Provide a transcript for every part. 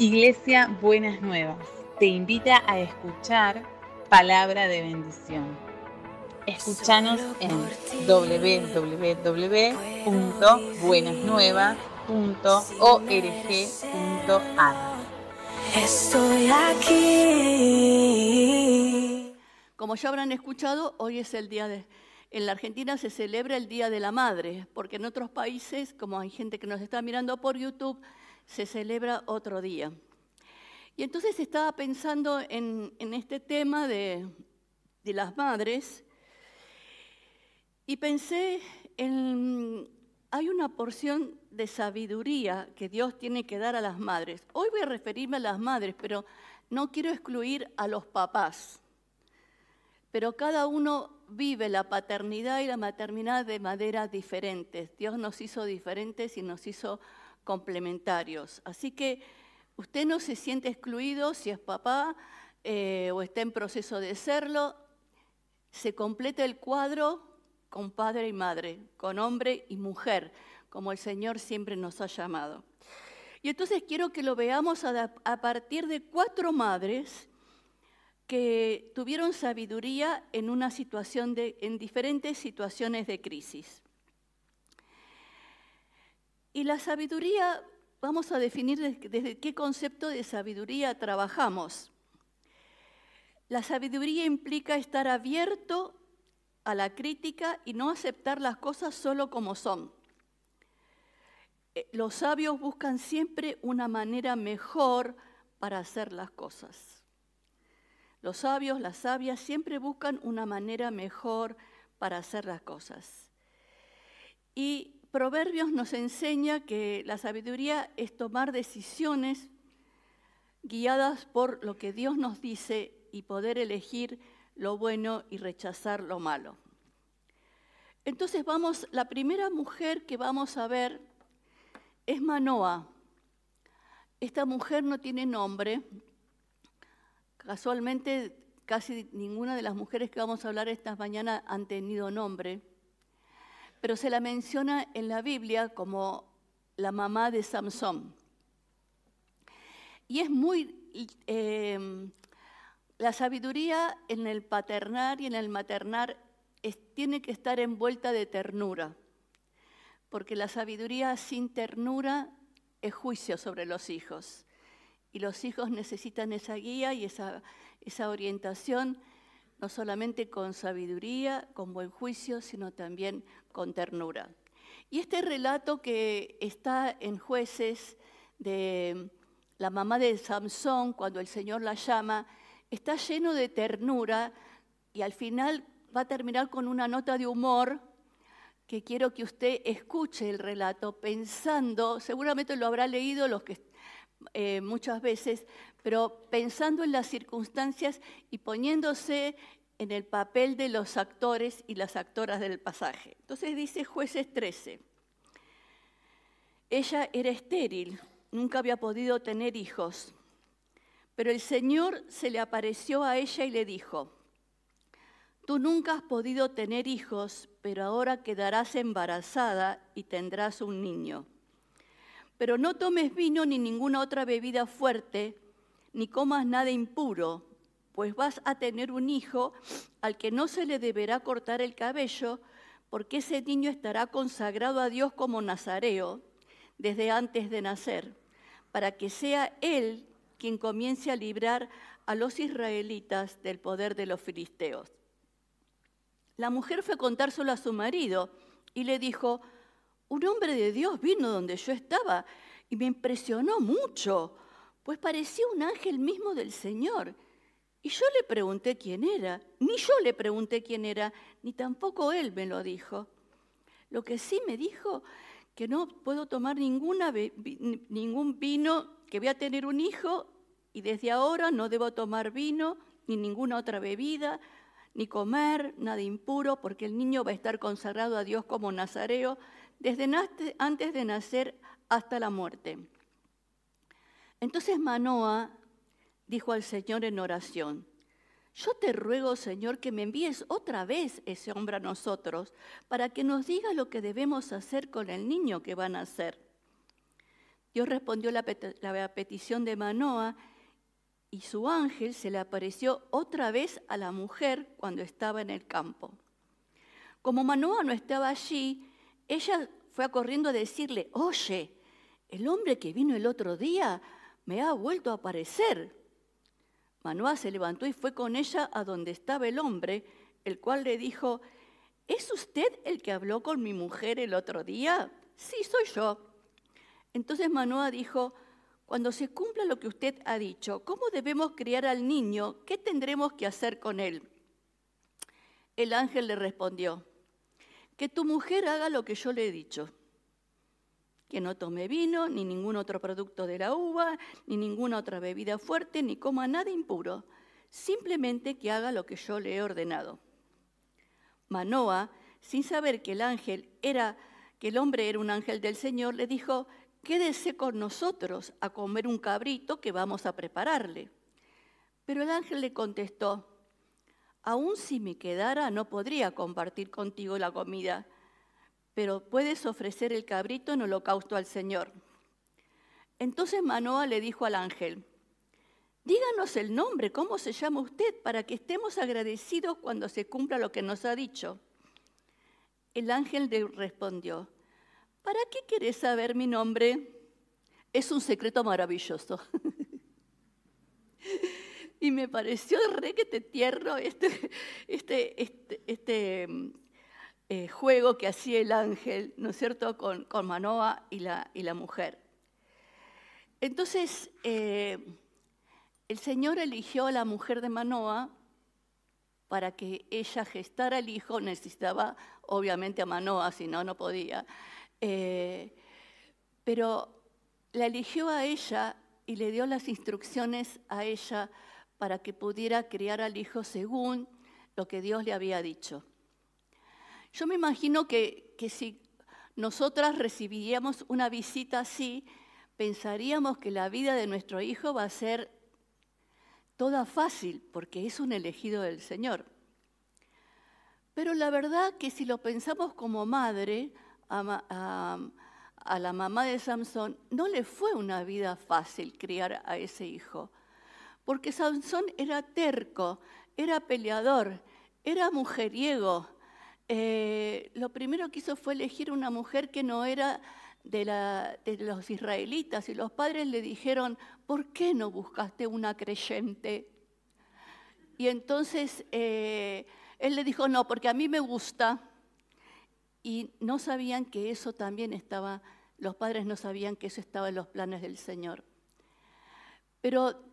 Iglesia Buenas Nuevas te invita a escuchar palabra de bendición. Escúchanos en www.buenasnuevas.org.ar. Estoy aquí. Como ya habrán escuchado, hoy es el día de... En la Argentina se celebra el Día de la Madre, porque en otros países, como hay gente que nos está mirando por YouTube, se celebra otro día. Y entonces estaba pensando en, este tema de, de las madres y pensé en, hay una porción de sabiduría que Dios tiene que dar a las madres. Hoy voy a referirme a las madres, pero no quiero excluir a los papás. Pero cada uno vive la paternidad y la maternidad de maneras diferentes. Dios nos hizo diferentes y nos hizo complementarios. Así que usted no se siente excluido si es papá eh, o está en proceso de serlo. Se completa el cuadro con padre y madre, con hombre y mujer, como el Señor siempre nos ha llamado. Y entonces quiero que lo veamos a, partir de cuatro madres que tuvieron sabiduría en una situación de, en diferentes situaciones de crisis. Y la sabiduría, vamos a definir desde, qué concepto de sabiduría trabajamos. La sabiduría implica estar abierto a la crítica y no aceptar las cosas solo como son. Eh, los sabios buscan siempre una manera mejor para hacer las cosas. Los sabios, las sabias, siempre buscan una manera mejor para hacer las cosas. Y Proverbios nos enseña que la sabiduría es tomar decisiones guiadas por lo que Dios nos dice y poder elegir lo bueno y rechazar lo malo. Entonces vamos, la primera mujer que vamos a ver es Manoa. Esta mujer no tiene nombre. Casualmente casi ninguna de las mujeres que vamos a hablar esta mañana han tenido nombre pero se la menciona en la Biblia como la mamá de Samson. Y es muy... Em, la sabiduría en el paternar y en el maternar tiene que estar envuelta de ternura, porque la sabiduría sin ternura es juicio sobre los hijos. Y los hijos necesitan esa guía y esa, esa orientación no solamente con sabiduría, con buen juicio, sino también con ternura. Y este relato que está en jueces de la mamá de Samson, cuando el Señor la llama, está lleno de ternura y al final va a terminar con una nota de humor que quiero que usted escuche el relato pensando, seguramente lo habrá leído los que eh, muchas veces, pero pensando en las circunstancias y poniéndose en el papel de los actores y las actoras del pasaje. Entonces dice jueces 13, ella era estéril, nunca había podido tener hijos, pero el Señor se le apareció a ella y le dijo, tú nunca has podido tener hijos, pero ahora quedarás embarazada y tendrás un niño. Pero no tomes vino ni ninguna otra bebida fuerte, ni comas nada impuro pues vas a tener un hijo al que no se le deberá cortar el cabello, porque ese niño estará consagrado a Dios como nazareo desde antes de nacer, para que sea él quien comience a librar a los israelitas del poder de los filisteos. La mujer fue a contárselo a su marido y le dijo, un hombre de Dios vino donde yo estaba y me impresionó mucho, pues parecía un ángel mismo del Señor. Y yo le pregunté quién era, ni yo le pregunté quién era, ni tampoco él me lo dijo. Lo que sí me dijo que no puedo tomar ninguna, ningún vino, que voy a tener un hijo y desde ahora no debo tomar vino ni ninguna otra bebida, ni comer nada impuro, porque el niño va a estar consagrado a Dios como nazareo desde antes de nacer hasta la muerte. Entonces Manoa dijo al Señor en oración, yo te ruego, Señor, que me envíes otra vez ese hombre a nosotros para que nos diga lo que debemos hacer con el niño que van a nacer. Dios respondió la petición de Manoa y su ángel se le apareció otra vez a la mujer cuando estaba en el campo. Como Manoa no estaba allí, ella fue corriendo a decirle, oye, el hombre que vino el otro día me ha vuelto a aparecer. Manoa se levantó y fue con ella a donde estaba el hombre, el cual le dijo, ¿es usted el que habló con mi mujer el otro día? Sí, soy yo. Entonces Manoa dijo, cuando se cumpla lo que usted ha dicho, ¿cómo debemos criar al niño? ¿Qué tendremos que hacer con él? El ángel le respondió, que tu mujer haga lo que yo le he dicho, que no tome vino, ni ningún otro producto de la uva, ni ninguna otra bebida fuerte, ni coma nada impuro, simplemente que haga lo que yo le he ordenado. Manoa, sin saber que el ángel era, que el hombre era un ángel del Señor, le dijo, quédese con nosotros a comer un cabrito que vamos a prepararle. Pero el ángel le contestó, aún si me quedara no podría compartir contigo la comida, pero puedes ofrecer el cabrito en holocausto al Señor. Entonces Manoa le dijo al ángel, díganos el nombre, cómo se llama usted, para que estemos agradecidos cuando se cumpla lo que nos ha dicho. El ángel le respondió, ¿Para qué quieres saber mi nombre? Es un secreto maravilloso. y me pareció re que te tierno este, este, este, este eh, juego que hacía el ángel, ¿no es cierto?, con, con Manoa y la, y la mujer. Entonces, eh, el Señor eligió a la mujer de Manoa para que ella gestara el hijo, necesitaba obviamente a Manoa, si no, no podía. Eh, pero la eligió a ella y le dio las instrucciones a ella para que pudiera criar al hijo según lo que Dios le había dicho. Yo me imagino que, que si nosotras recibiríamos una visita así, pensaríamos que la vida de nuestro hijo va a ser toda fácil, porque es un elegido del Señor. Pero la verdad que si lo pensamos como madre, a, la mamá de Samson, no le fue una vida fácil criar a ese hijo, porque Samson era terco, era peleador, era mujeriego. Eh, lo primero que hizo fue elegir una mujer que no era de, los israelitas y los padres le dijeron, ¿por qué no buscaste una creyente? Y entonces eh, él le dijo, no, porque a mí me gusta y no sabían que eso también estaba, los padres no sabían que eso estaba en los planes del Señor. Pero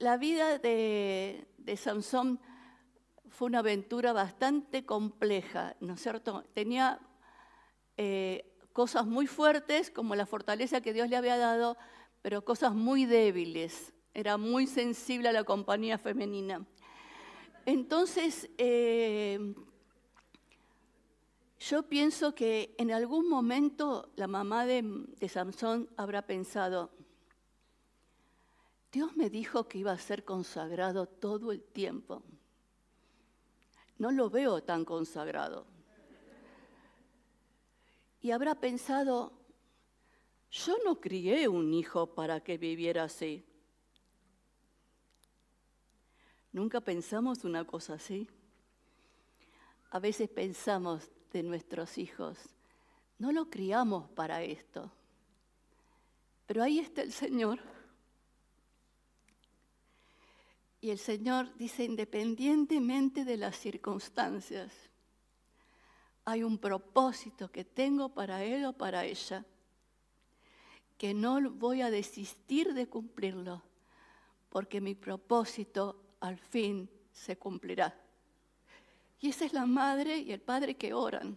la vida de, de Sansón fue una aventura bastante compleja, ¿no es cierto? Tenía eh, cosas muy fuertes, como la fortaleza que Dios le había dado, pero cosas muy débiles. Era muy sensible a la compañía femenina. Entonces, eh, yo pienso que en algún momento la mamá de, de Samson habrá pensado, Dios me dijo que iba a ser consagrado todo el tiempo. No lo veo tan consagrado. Y habrá pensado, yo no crié un hijo para que viviera así. Nunca pensamos una cosa así. A veces pensamos, de nuestros hijos. No lo criamos para esto. Pero ahí está el Señor. Y el Señor dice, independientemente de las circunstancias, hay un propósito que tengo para él o para ella, que no voy a desistir de cumplirlo, porque mi propósito al fin se cumplirá. Y esa es la madre y el padre que oran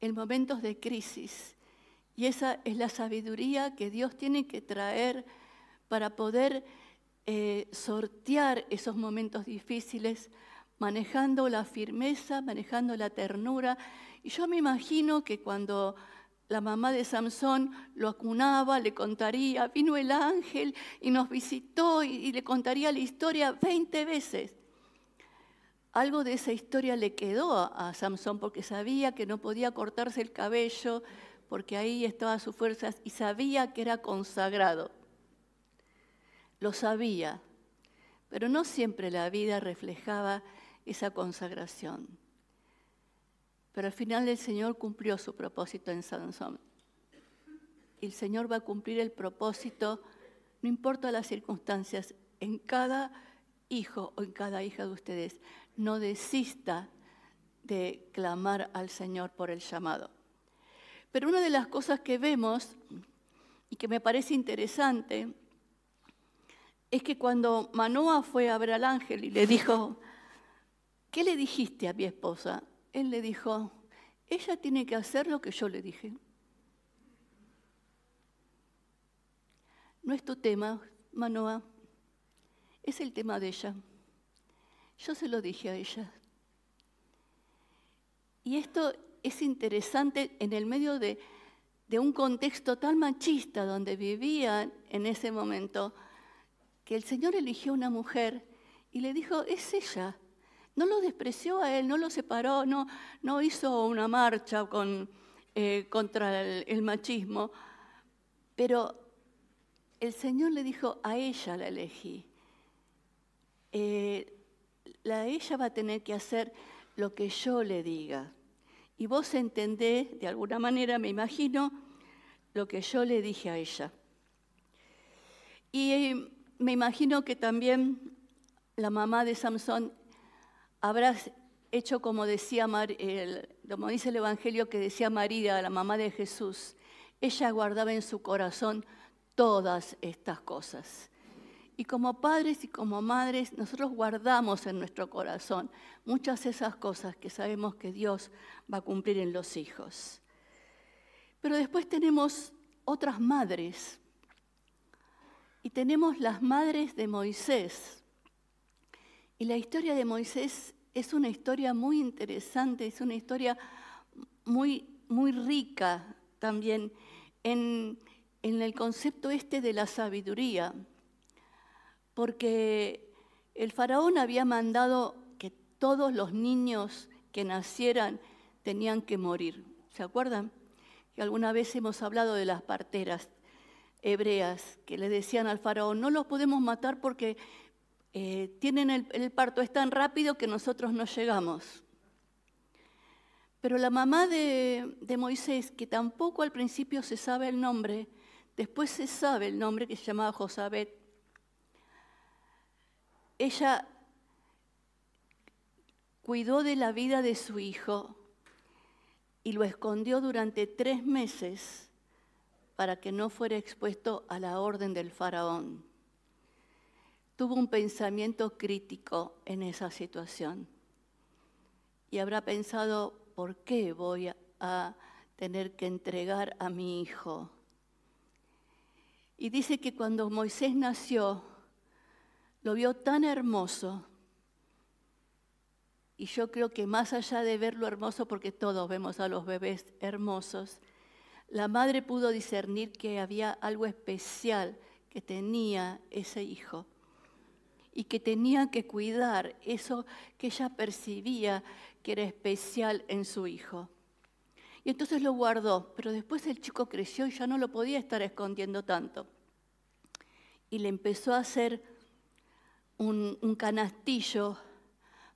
en momentos de crisis. Y esa es la sabiduría que Dios tiene que traer para poder eh, sortear esos momentos difíciles, manejando la firmeza, manejando la ternura. Y yo me imagino que cuando la mamá de Samson lo acunaba, le contaría, vino el ángel y nos visitó y, le contaría la historia 20 veces algo de esa historia le quedó a, Samson porque sabía que no podía cortarse el cabello porque ahí estaba su fuerza y sabía que era consagrado. Lo sabía, pero no siempre la vida reflejaba esa consagración. Pero al final el Señor cumplió su propósito en Sansón. Y el Señor va a cumplir el propósito, no importa las circunstancias, en cada hijo o en cada hija de ustedes. No desista de clamar al Señor por el llamado. Pero una de las cosas que vemos y que me parece interesante es que cuando Manoa fue a ver al ángel y le dijo, ¿qué le dijiste a mi esposa? Él le dijo, ella tiene que hacer lo que yo le dije. No es tu tema, Manoa, es el tema de ella. Yo se lo dije a ella. Y esto es interesante en el medio de, un contexto tan machista donde vivían en ese momento, que el Señor eligió una mujer y le dijo, es ella. No lo despreció a él, no lo separó, no, no hizo una marcha eh, contra el, machismo, pero el Señor le dijo, a ella la elegí. Eh, la, ella va a tener que hacer lo que yo le diga. Y vos entendés, de alguna manera, me imagino, lo que yo le dije a ella. Y eh, me imagino que también la mamá de Samson habrá hecho como decía como dice el Evangelio que decía María, la mamá de Jesús. Ella guardaba en su corazón todas estas cosas. Y como padres y como madres, nosotros guardamos en nuestro corazón muchas de esas cosas que sabemos que Dios va a cumplir en los hijos. Pero después tenemos otras madres. Y tenemos las madres de Moisés. Y la historia de Moisés es una historia muy interesante, es una historia muy, muy rica también en, en el concepto este de la sabiduría porque el faraón había mandado que todos los niños que nacieran tenían que morir. ¿Se acuerdan? Que alguna vez hemos hablado de las parteras hebreas que le decían al faraón, no los podemos matar porque eh, tienen el, parto es tan rápido que nosotros no llegamos. Pero la mamá de, de, Moisés, que tampoco al principio se sabe el nombre, después se sabe el nombre que se llamaba Josabet, ella cuidó de la vida de su hijo y lo escondió durante tres meses para que no fuera expuesto a la orden del faraón. Tuvo un pensamiento crítico en esa situación y habrá pensado, ¿por qué voy a tener que entregar a mi hijo? Y dice que cuando Moisés nació, lo vio tan hermoso. Y yo creo que más allá de verlo hermoso, porque todos vemos a los bebés hermosos, la madre pudo discernir que había algo especial que tenía ese hijo y que tenía que cuidar eso que ella percibía que era especial en su hijo. Y entonces lo guardó, pero después el chico creció y ya no lo podía estar escondiendo tanto. Y le empezó a hacer un, canastillo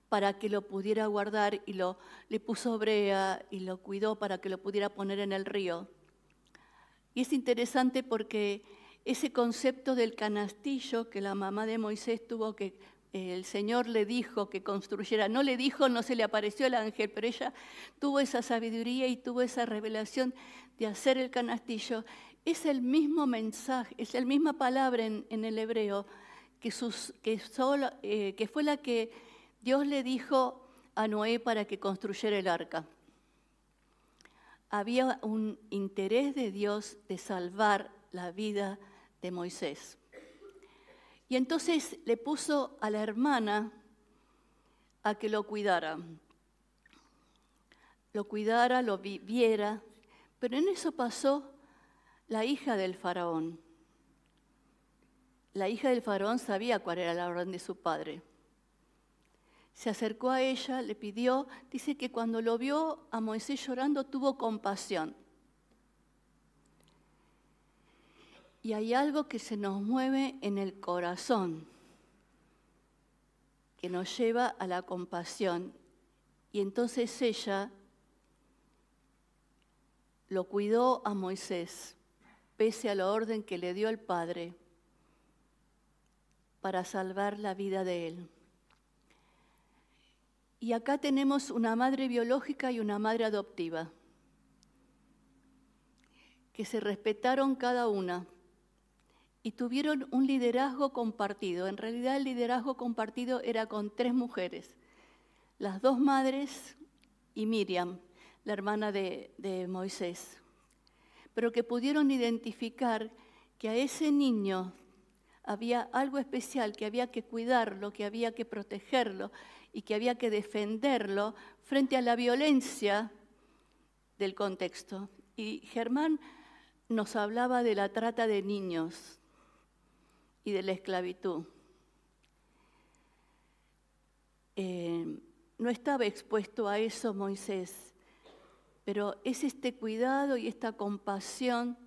para que lo pudiera guardar y lo, le puso brea y lo cuidó para que lo pudiera poner en el río. Y es interesante porque ese concepto del canastillo que la mamá de Moisés tuvo que, el Señor le dijo que construyera, no le dijo, no se le apareció el ángel, pero ella tuvo esa sabiduría y tuvo esa revelación de hacer el canastillo. Es el mismo mensaje, es la misma palabra en el hebreo que, eh, que fue la que Dios le dijo a Noé para que construyera el arca. Había un interés de Dios de salvar la vida de Moisés. Y entonces le puso a la hermana a que lo cuidara. Lo cuidara, lo viviera. Pero en eso pasó la hija del faraón. La hija del faraón sabía cuál era la orden de su padre. Se acercó a ella, le pidió, dice que cuando lo vio a Moisés llorando tuvo compasión. Y hay algo que se nos mueve en el corazón, que nos lleva a la compasión. Y entonces ella lo cuidó a Moisés, pese a la orden que le dio el Padre, para salvar la vida de él. Y acá tenemos una madre biológica y una madre adoptiva, que se respetaron cada una y tuvieron un liderazgo compartido. En realidad el liderazgo compartido era con tres mujeres, las dos madres y Miriam, la hermana de, de Moisés, pero que pudieron identificar que a ese niño había algo especial, que había que cuidarlo, que había que protegerlo, y que había que defenderlo frente a la violencia del contexto. Y Germán nos hablaba de la trata de niños y de la esclavitud. Eh, no estaba expuesto a eso Moisés, pero es este cuidado y esta compasión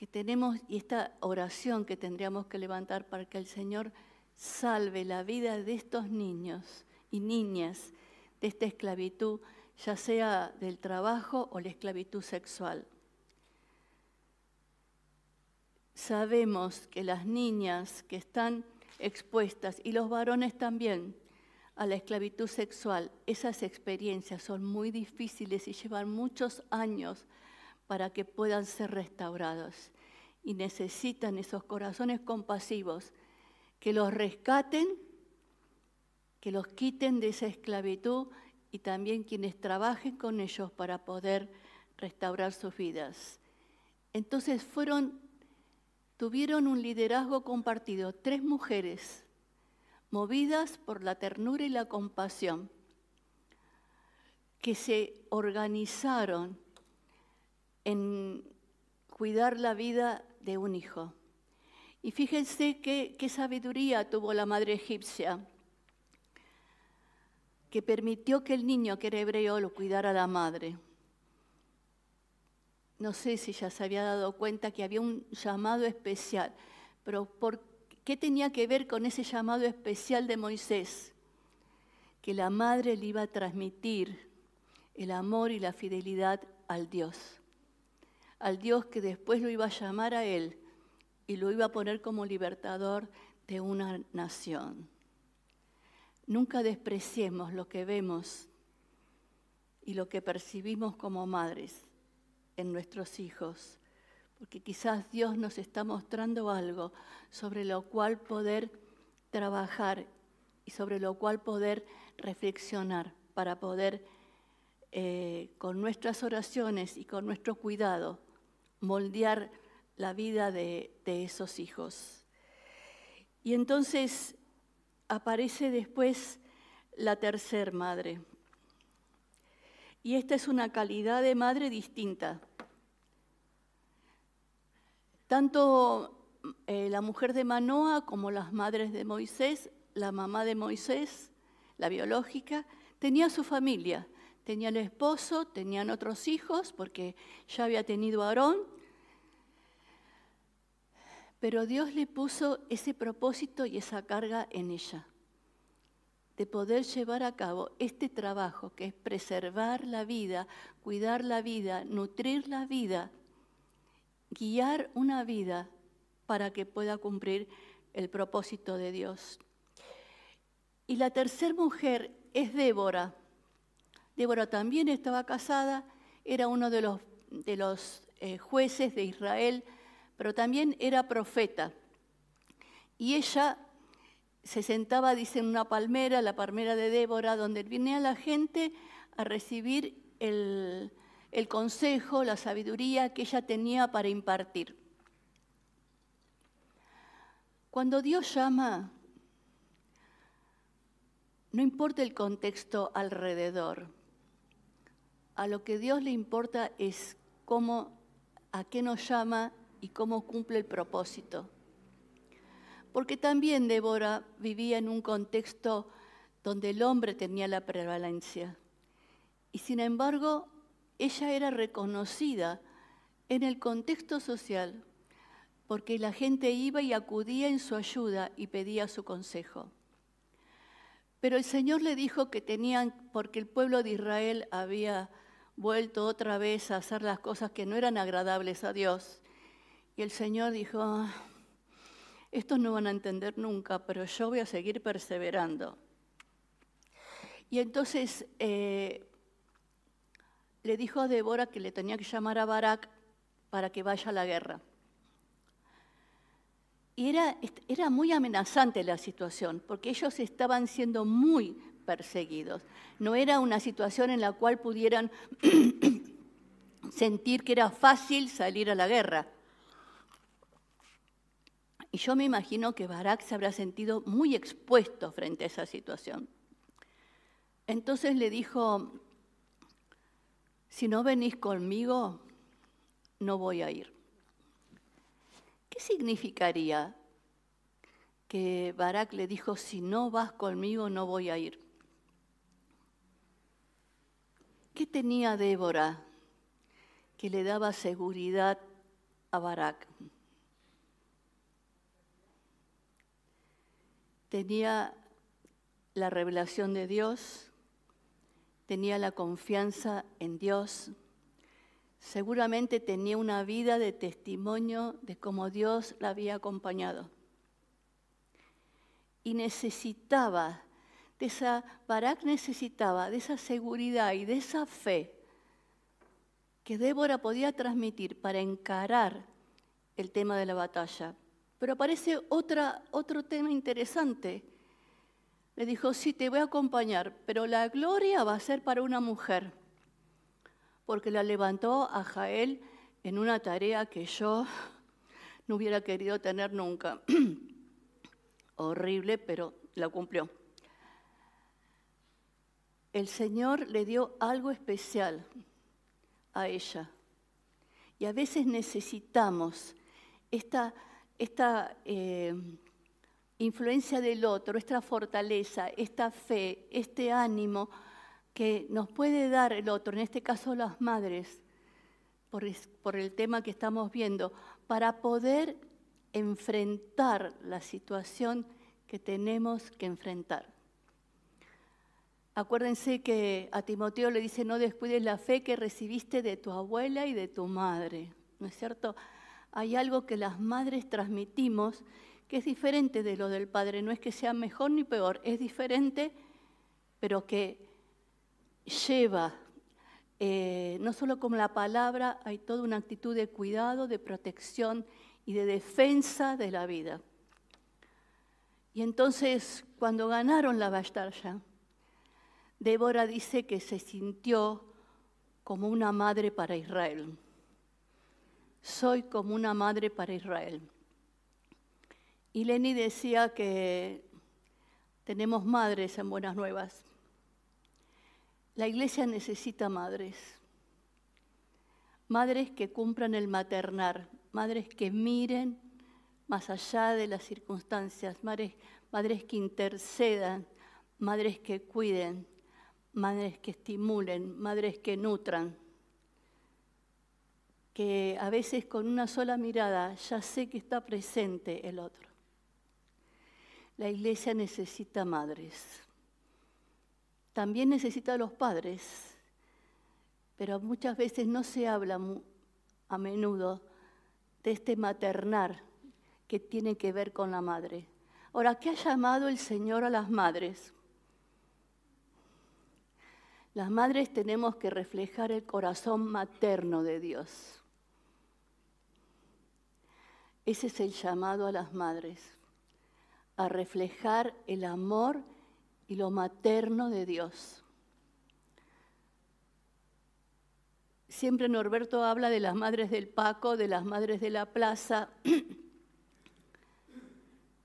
que tenemos y esta oración que tendríamos que levantar para que el Señor salve la vida de estos niños y niñas de esta esclavitud, ya sea del trabajo o la esclavitud sexual. Sabemos que las niñas que están expuestas, y los varones también, a la esclavitud sexual, esas experiencias son muy difíciles y llevan muchos años para que puedan ser restaurados. Y necesitan esos corazones compasivos que los rescaten, que los quiten de esa esclavitud y también quienes trabajen con ellos para poder restaurar sus vidas. Entonces fueron, tuvieron un liderazgo compartido, tres mujeres movidas por la ternura y la compasión, que se organizaron en cuidar la vida de un hijo. Y fíjense qué, sabiduría tuvo la madre egipcia, que permitió que el niño que era hebreo lo cuidara la madre. No sé si ya se había dado cuenta que había un llamado especial, pero ¿por qué tenía que ver con ese llamado especial de Moisés? Que la madre le iba a transmitir el amor y la fidelidad al Dios, al Dios que después lo iba a llamar a él y lo iba a poner como libertador de una nación. Nunca despreciemos lo que vemos y lo que percibimos como madres en nuestros hijos, porque quizás Dios nos está mostrando algo sobre lo cual poder trabajar y sobre lo cual poder reflexionar para poder eh, con nuestras oraciones y con nuestro cuidado moldear la vida de, esos hijos. Y entonces aparece después la tercer madre. Y esta es una calidad de madre distinta. Tanto eh, la mujer de Manoa como las madres de Moisés, la mamá de Moisés, la biológica, tenía su familia. Tenía el esposo, tenían otros hijos, porque ya había tenido a Aarón, pero Dios le puso ese propósito y esa carga en ella, de poder llevar a cabo este trabajo que es preservar la vida, cuidar la vida, nutrir la vida, guiar una vida para que pueda cumplir el propósito de Dios. Y la tercera mujer es Débora. Débora también estaba casada, era uno de los, eh, jueces de Israel, pero también era profeta. Y ella se sentaba, dice, en una palmera, la palmera de Débora, donde venía la gente a recibir el consejo, la sabiduría que ella tenía para impartir. Cuando Dios llama, no importa el contexto alrededor, a lo que Dios le importa es cómo, a qué nos llama y cómo cumple el propósito. Porque también Débora vivía en un contexto donde el hombre tenía la prevalencia. Y sin embargo, ella era reconocida en el contexto social porque la gente iba y acudía en su ayuda y pedía su consejo. Pero el Señor le dijo que tenían, porque el pueblo de Israel había vuelto otra vez a hacer las cosas que no eran agradables a Dios. Y el Señor dijo, ah, estos no van a entender nunca, pero yo voy a seguir perseverando. Y entonces eh, le dijo a Débora que le tenía que llamar a Barak para que vaya a la guerra. Y era, era muy amenazante la situación, porque ellos estaban siendo muy perseguidos. No era una situación en la cual pudieran sentir que era fácil salir a la guerra. Y yo me imagino que Barak se habrá sentido muy expuesto frente a esa situación. Entonces le dijo, si no venís conmigo, no voy a ir. ¿Qué significaría que Barak le dijo, si no vas conmigo, no voy a ir? ¿Qué tenía Débora que le daba seguridad a Barak? Tenía la revelación de Dios, tenía la confianza en Dios, seguramente tenía una vida de testimonio de cómo Dios la había acompañado. Y necesitaba de esa, Barak necesitaba de esa seguridad y de esa fe que Débora podía transmitir para encarar el tema de la batalla. Pero aparece otra, otro tema interesante le dijo, sí, te voy a acompañar, pero la gloria va a ser para una mujer, porque la levantó a Jael en una tarea que yo no hubiera querido tener nunca. Horrible, pero la cumplió. El Señor le dio algo especial a ella. Y a veces necesitamos esta, esta eh, influencia del otro, esta fortaleza, esta fe, este ánimo que nos puede dar el otro, en este caso las madres, por, por el tema que estamos viendo, para poder enfrentar la situación que tenemos que enfrentar. Acuérdense que a Timoteo le dice, no descuides la fe que recibiste de tu abuela y de tu madre, ¿no es cierto? Hay algo que las madres transmitimos que es diferente de lo del Padre. No es que sea mejor ni peor, es diferente, pero que lleva, eh, no solo como la palabra, hay toda una actitud de cuidado, de protección y de defensa de la vida. Y entonces, cuando ganaron la batalla, Débora dice que se sintió como una madre para Israel. Soy como una madre para Israel. Y Lenny decía que tenemos madres en Buenas Nuevas. La iglesia necesita madres. Madres que cumplan el maternar, madres que miren más allá de las circunstancias, madres, madres que intercedan, madres que cuiden, madres que estimulen, madres que nutran, que a veces con una sola mirada ya sé que está presente el otro. La iglesia necesita madres. También necesita a los padres, pero muchas veces no se habla a menudo de este maternar que tiene que ver con la madre. Ahora, ¿qué ha llamado el Señor a las madres? Las madres tenemos que reflejar el corazón materno de Dios. Ese es el llamado a las madres a reflejar el amor y lo materno de Dios. Siempre Norberto habla de las madres del Paco, de las madres de la plaza.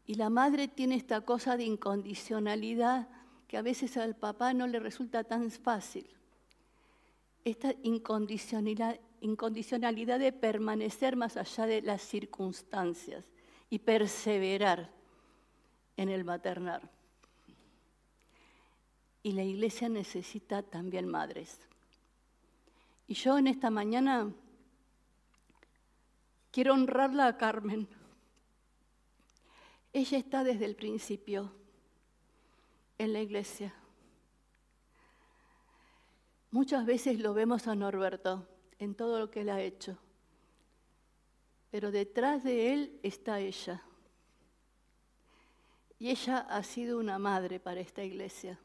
Y la madre tiene esta cosa de incondicionalidad que a veces al papá no le resulta tan fácil. Esta incondicionalidad, de permanecer más allá de las circunstancias y perseverar en el maternar. Y la iglesia necesita también madres. Y yo en esta mañana Quiero honrarla a Carmen. Ella está desde el principio en la iglesia. Muchas veces lo vemos a Norberto en todo lo que él ha hecho, pero detrás de él está ella. Y ella ha sido una madre para esta iglesia.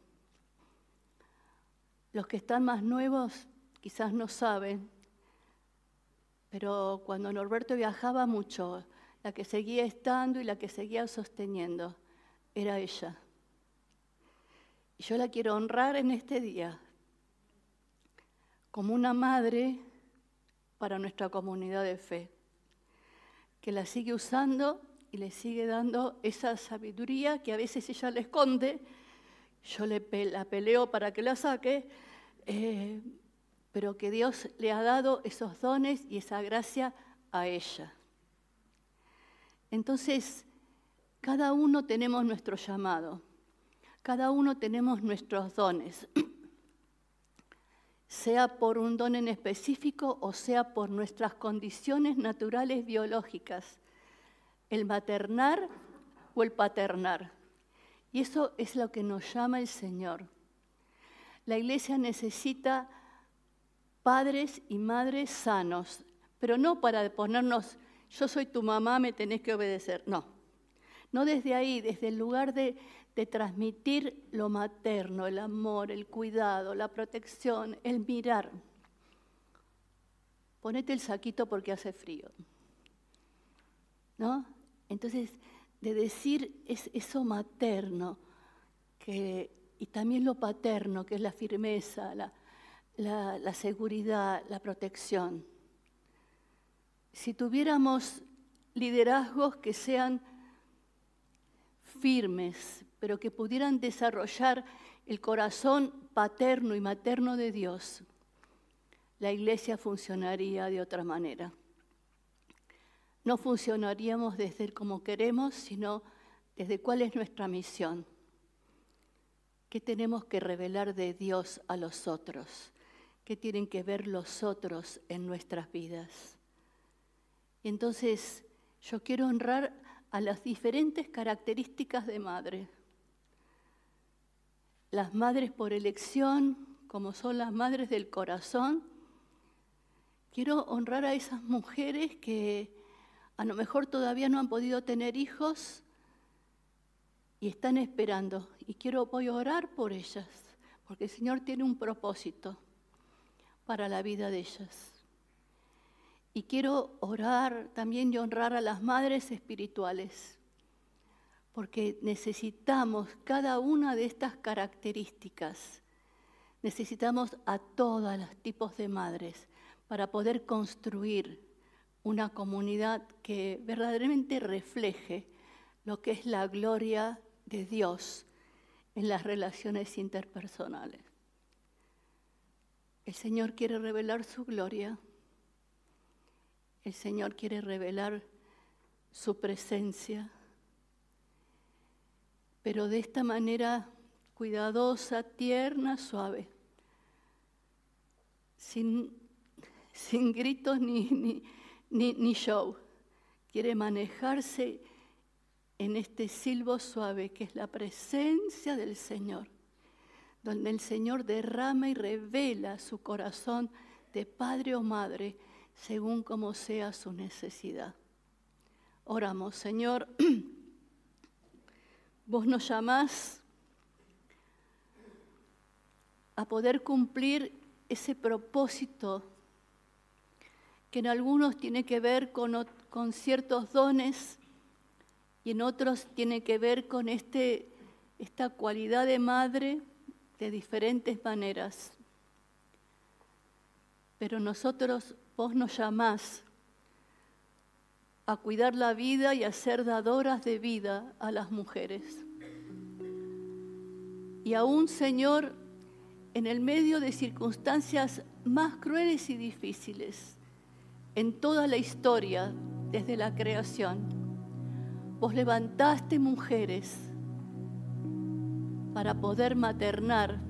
Los que están más nuevos quizás no saben, pero cuando Norberto viajaba mucho, la que seguía estando y la que seguía sosteniendo era ella. Y yo la quiero honrar en este día como una madre para nuestra comunidad de fe, que la sigue usando y le sigue dando esa sabiduría que a veces ella le esconde, yo le la peleo para que la saque, eh, pero que Dios le ha dado esos dones y esa gracia a ella. Entonces, cada uno tenemos nuestro llamado, cada uno tenemos nuestros dones, sea por un don en específico o sea por nuestras condiciones naturales biológicas, el maternar o el paternar. Y eso es lo que nos llama el Señor. La iglesia necesita padres y madres sanos, pero no para ponernos, yo soy tu mamá, me tenés que obedecer. No, no desde ahí, desde el lugar de, de transmitir lo materno, el amor, el cuidado, la protección, el mirar. Ponete el saquito porque hace frío. ¿No? Entonces, de decir es eso materno que, y también lo paterno, que es la firmeza, la, la, seguridad, la protección. Si tuviéramos liderazgos que sean firmes, pero que pudieran desarrollar el corazón paterno y materno de Dios, la iglesia funcionaría de otra manera. No funcionaríamos desde el como queremos, sino desde cuál es nuestra misión. ¿Qué tenemos que revelar de Dios a los otros? ¿Qué tienen que ver los otros en nuestras vidas? entonces yo quiero honrar a las diferentes características de madre. Las madres por elección, como son las madres del corazón. Quiero honrar a esas mujeres que a lo mejor todavía no han podido tener hijos y están esperando. Y quiero voy a orar por ellas, porque el Señor tiene un propósito para la vida de ellas. Y quiero orar también y honrar a las madres espirituales, porque necesitamos cada una de estas características. Necesitamos a todos los tipos de madres para poder construir una comunidad que verdaderamente refleje lo que es la gloria de Dios en las relaciones interpersonales. El Señor quiere revelar su gloria el Señor quiere revelar su presencia, pero de esta manera cuidadosa, tierna, suave, sin, sin gritos ni, ni, ni show. Quiere manejarse en este silbo suave que es la presencia del Señor, donde el Señor derrama y revela su corazón de padre o madre según como sea su necesidad. Oramos, Señor, vos nos llamás a poder cumplir ese propósito que en algunos tiene que ver con, con ciertos dones y en otros tiene que ver con este, esta cualidad de madre de diferentes maneras. Pero nosotros vos nos llamás a cuidar la vida y a ser dadoras de vida a las mujeres. Y aún, Señor, en el medio de circunstancias más crueles y difíciles, en toda la historia, desde la creación, vos levantaste mujeres para poder maternar,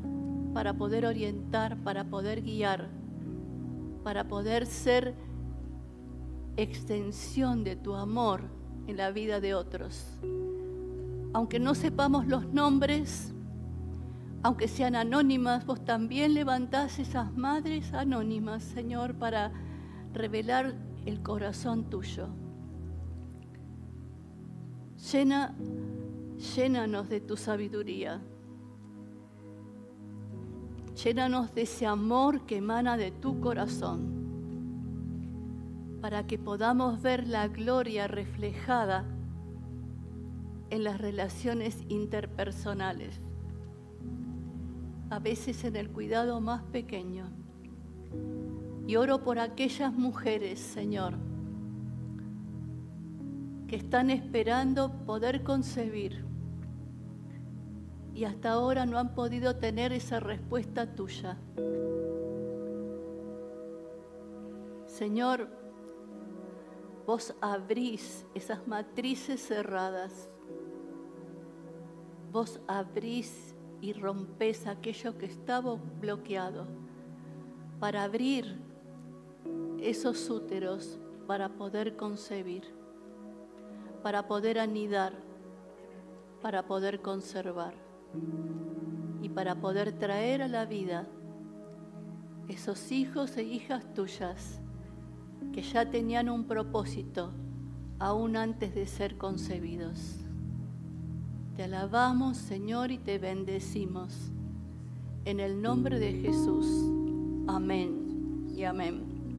para poder orientar, para poder guiar para poder ser extensión de tu amor en la vida de otros. Aunque no sepamos los nombres, aunque sean anónimas, vos también levantás esas madres anónimas, Señor, para revelar el corazón tuyo. Llena, llénanos de tu sabiduría. Llénanos de ese amor que emana de tu corazón, para que podamos ver la gloria reflejada en las relaciones interpersonales, a veces en el cuidado más pequeño. Y oro por aquellas mujeres, Señor, que están esperando poder concebir y hasta ahora no han podido tener esa respuesta tuya. Señor, vos abrís esas matrices cerradas, vos abrís y rompés aquello que estaba bloqueado para abrir esos úteros para poder concebir, para poder anidar, para poder conservar y para poder traer a la vida esos hijos e hijas tuyas que ya tenían un propósito aún antes de ser concebidos. Te alabamos, Señor, y te bendecimos. En el nombre de Jesús. Amén y amén.